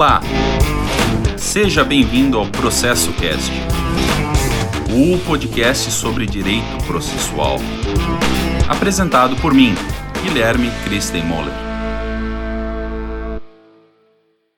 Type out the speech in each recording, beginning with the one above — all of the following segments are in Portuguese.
Olá! Seja bem-vindo ao Processo Cast, o podcast sobre direito processual. Apresentado por mim, Guilherme Christenmoller.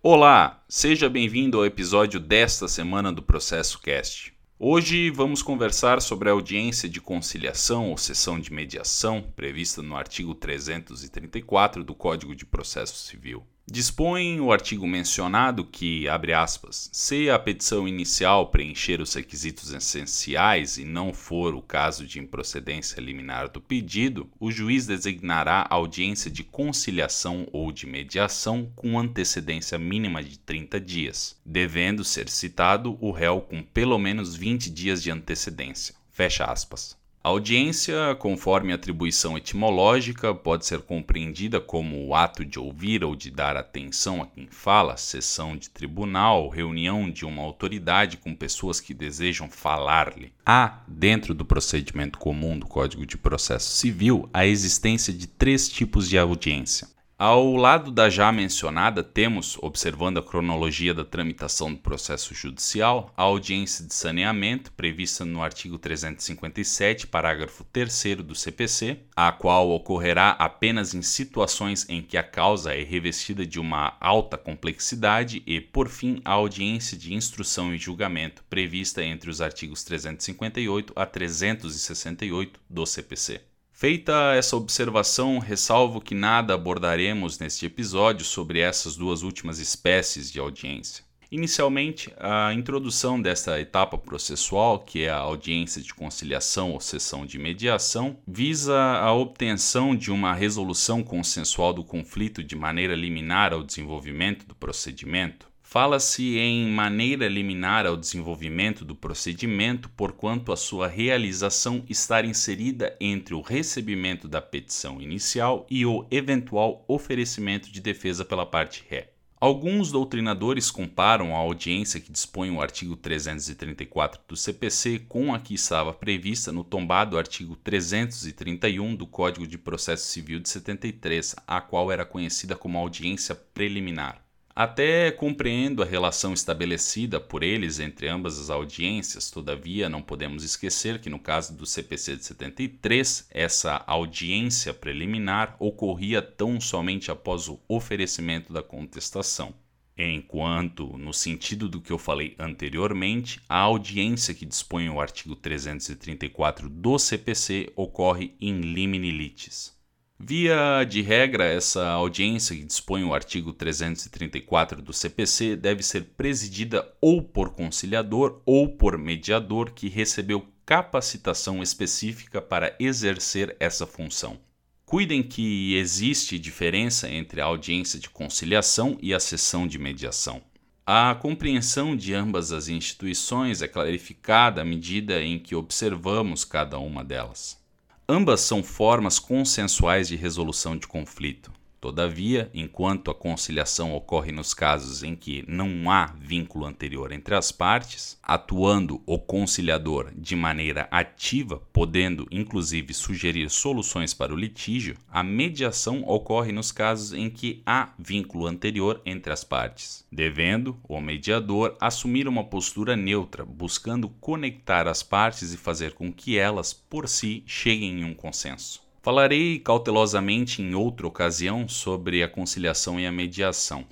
Olá, seja bem-vindo ao episódio desta semana do Processo Cast. Hoje vamos conversar sobre a audiência de conciliação ou sessão de mediação prevista no artigo 334 do Código de Processo Civil. Dispõe o artigo mencionado que, abre aspas, se a petição inicial preencher os requisitos essenciais e não for o caso de improcedência liminar do pedido, o juiz designará audiência de conciliação ou de mediação com antecedência mínima de 30 dias, devendo ser citado o réu com pelo menos 20 dias de antecedência. Fecha aspas. A audiência, conforme atribuição etimológica, pode ser compreendida como o ato de ouvir ou de dar atenção a quem fala, sessão de tribunal, reunião de uma autoridade com pessoas que desejam falar-lhe. Há, dentro do procedimento comum do Código de Processo Civil, a existência de três tipos de audiência: ao lado da já mencionada, temos, observando a cronologia da tramitação do processo judicial, a audiência de saneamento, prevista no artigo 357, parágrafo 3 do CPC, a qual ocorrerá apenas em situações em que a causa é revestida de uma alta complexidade, e, por fim, a audiência de instrução e julgamento, prevista entre os artigos 358 a 368 do CPC. Feita essa observação, ressalvo que nada abordaremos neste episódio sobre essas duas últimas espécies de audiência. Inicialmente, a introdução desta etapa processual, que é a audiência de conciliação ou sessão de mediação, visa a obtenção de uma resolução consensual do conflito de maneira liminar ao desenvolvimento do procedimento. Fala-se em maneira liminar ao desenvolvimento do procedimento, porquanto a sua realização estar inserida entre o recebimento da petição inicial e o eventual oferecimento de defesa pela parte ré. Alguns doutrinadores comparam a audiência que dispõe o artigo 334 do CPC com a que estava prevista no tombado artigo 331 do Código de Processo Civil de 73, a qual era conhecida como audiência preliminar. Até compreendo a relação estabelecida por eles entre ambas as audiências, todavia não podemos esquecer que no caso do CPC de 73, essa audiência preliminar ocorria tão somente após o oferecimento da contestação. Enquanto, no sentido do que eu falei anteriormente, a audiência que dispõe o artigo 334 do CPC ocorre in limine litis. Via de regra, essa audiência que dispõe o artigo 334 do CPC deve ser presidida ou por conciliador ou por mediador que recebeu capacitação específica para exercer essa função. Cuidem que existe diferença entre a audiência de conciliação e a sessão de mediação. A compreensão de ambas as instituições é clarificada à medida em que observamos cada uma delas. Ambas são formas consensuais de resolução de conflito. Todavia, enquanto a conciliação ocorre nos casos em que não há vínculo anterior entre as partes, atuando o conciliador de maneira ativa, podendo inclusive sugerir soluções para o litígio, a mediação ocorre nos casos em que há vínculo anterior entre as partes, devendo o mediador assumir uma postura neutra, buscando conectar as partes e fazer com que elas, por si, cheguem em um consenso. Falarei cautelosamente em outra ocasião sobre a conciliação e a mediação.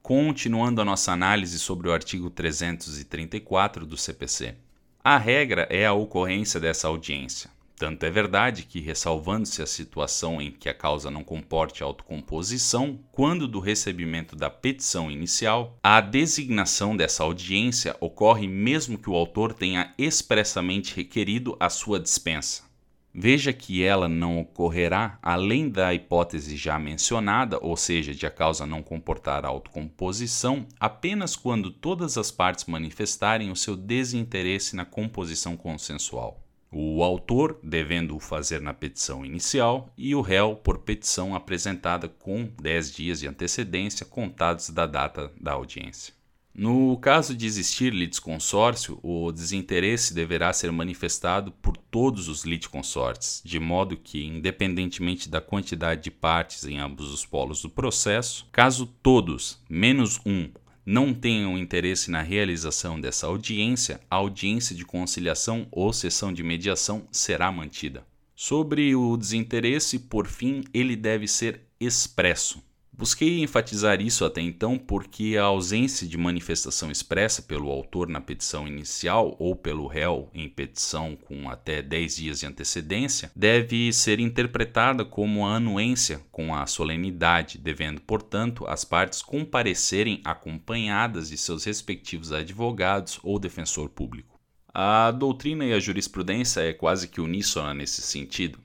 Continuando a nossa análise sobre o artigo 334 do CPC. A regra é a ocorrência dessa audiência. Tanto é verdade que, ressalvando-se a situação em que a causa não comporte autocomposição, quando do recebimento da petição inicial, a designação dessa audiência ocorre mesmo que o autor tenha expressamente requerido a sua dispensa. Veja que ela não ocorrerá além da hipótese já mencionada, ou seja, de a causa não comportar autocomposição, apenas quando todas as partes manifestarem o seu desinteresse na composição consensual. O autor devendo o fazer na petição inicial e o réu por petição apresentada com 10 dias de antecedência contados da data da audiência. No caso de existir litisconsórcio, o desinteresse deverá ser manifestado por todos os litisconsortes, de modo que, independentemente da quantidade de partes em ambos os polos do processo, caso todos, menos um, não tenham interesse na realização dessa audiência, a audiência de conciliação ou sessão de mediação será mantida. Sobre o desinteresse, por fim, ele deve ser expresso. Busquei enfatizar isso até então porque a ausência de manifestação expressa pelo autor na petição inicial ou pelo réu em petição com até 10 dias de antecedência deve ser interpretada como a anuência com a solenidade, devendo, portanto, as partes comparecerem acompanhadas de seus respectivos advogados ou defensor público. A doutrina e a jurisprudência é quase que uníssona nesse sentido.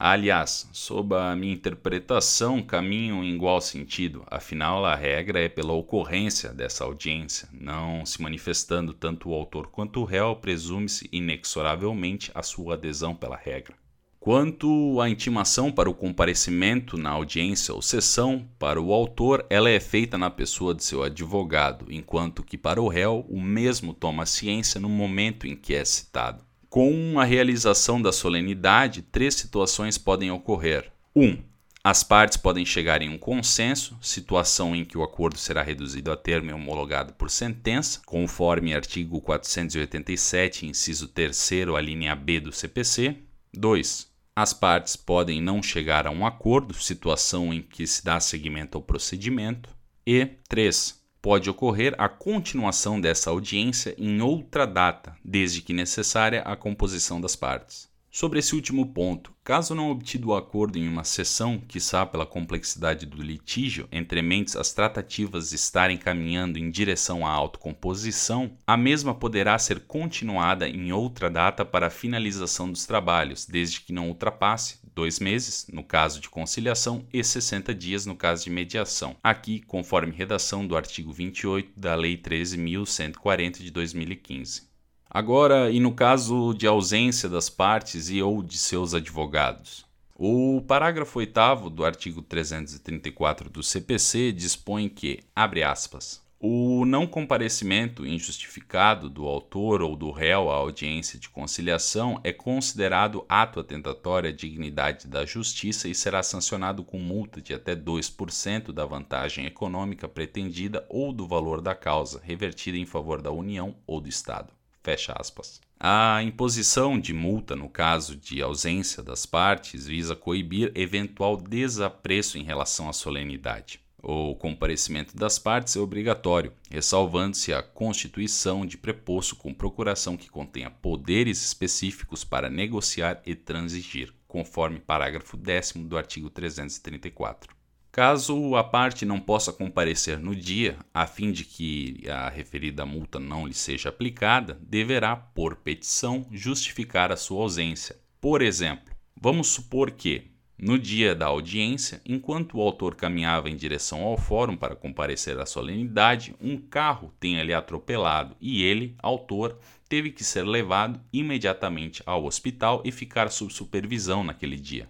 Aliás, sob a minha interpretação, caminham em igual sentido, afinal, a regra é pela ocorrência dessa audiência, não se manifestando tanto o autor quanto o réu, presume-se inexoravelmente a sua adesão pela regra. Quanto à intimação para o comparecimento na audiência ou sessão, para o autor ela é feita na pessoa de seu advogado, enquanto que para o réu o mesmo toma ciência no momento em que é citado. Com a realização da solenidade, três situações podem ocorrer. 1. Um, as partes podem chegar em um consenso, situação em que o acordo será reduzido a termo e homologado por sentença, conforme artigo 487, inciso 3, a linha B do CPC. 2. As partes podem não chegar a um acordo, situação em que se dá seguimento ao procedimento. E 3 pode ocorrer a continuação dessa audiência em outra data, desde que necessária a composição das partes. Sobre esse último ponto, caso não obtido o acordo em uma sessão, quiçá pela complexidade do litígio, entre mentes as tratativas estarem caminhando em direção à autocomposição, a mesma poderá ser continuada em outra data para a finalização dos trabalhos, desde que não ultrapasse dois meses, no caso de conciliação, e 60 dias no caso de mediação, aqui conforme redação do artigo 28 da Lei 13.140 de 2015. Agora, e no caso de ausência das partes e ou de seus advogados? O parágrafo 8 do artigo 334 do CPC dispõe que, abre aspas, o não comparecimento injustificado do autor ou do réu à audiência de conciliação é considerado ato atentatório à dignidade da justiça e será sancionado com multa de até 2% da vantagem econômica pretendida ou do valor da causa, revertida em favor da União ou do Estado. Fecha aspas. A imposição de multa no caso de ausência das partes visa coibir eventual desapreço em relação à solenidade. O comparecimento das partes é obrigatório, ressalvando-se a constituição de preposto com procuração que contenha poderes específicos para negociar e transigir, conforme parágrafo 10 do artigo 334. Caso a parte não possa comparecer no dia, a fim de que a referida multa não lhe seja aplicada, deverá, por petição, justificar a sua ausência. Por exemplo, vamos supor que, no dia da audiência, enquanto o autor caminhava em direção ao fórum para comparecer à solenidade, um carro tenha lhe atropelado e ele, autor, teve que ser levado imediatamente ao hospital e ficar sob supervisão naquele dia.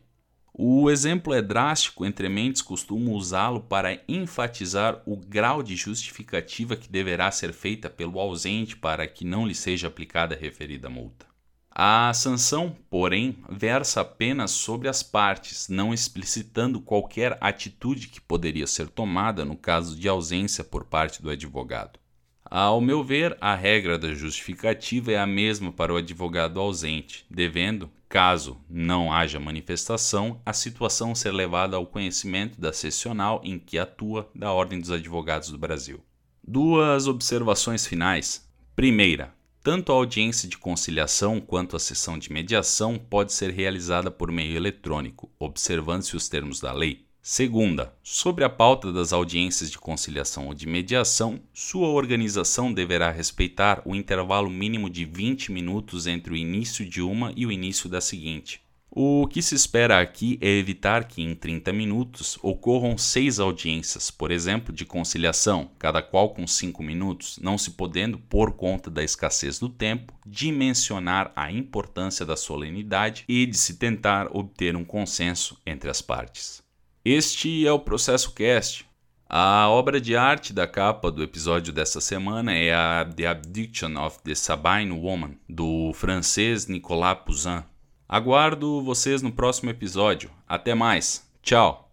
O exemplo é drástico, entre mentes costumam usá-lo para enfatizar o grau de justificativa que deverá ser feita pelo ausente para que não lhe seja aplicada a referida multa. A sanção, porém, versa apenas sobre as partes, não explicitando qualquer atitude que poderia ser tomada no caso de ausência por parte do advogado. Ao meu ver, a regra da justificativa é a mesma para o advogado ausente, devendo, caso não haja manifestação, a situação ser levada ao conhecimento da sessional em que atua da Ordem dos Advogados do Brasil. Duas observações finais. Primeira, tanto a audiência de conciliação quanto a sessão de mediação pode ser realizada por meio eletrônico, observando-se os termos da lei. Segunda, sobre a pauta das audiências de conciliação ou de mediação, sua organização deverá respeitar o intervalo mínimo de 20 minutos entre o início de uma e o início da seguinte. O que se espera aqui é evitar que em 30 minutos ocorram seis audiências, por exemplo, de conciliação, cada qual com 5 minutos, não se podendo, por conta da escassez do tempo, dimensionar a importância da solenidade e de se tentar obter um consenso entre as partes. Este é o Processo Cast. A obra de arte da capa do episódio desta semana é a The Abdiction of the Sabine Woman, do francês Nicolas Poussin. Aguardo vocês no próximo episódio. Até mais. Tchau.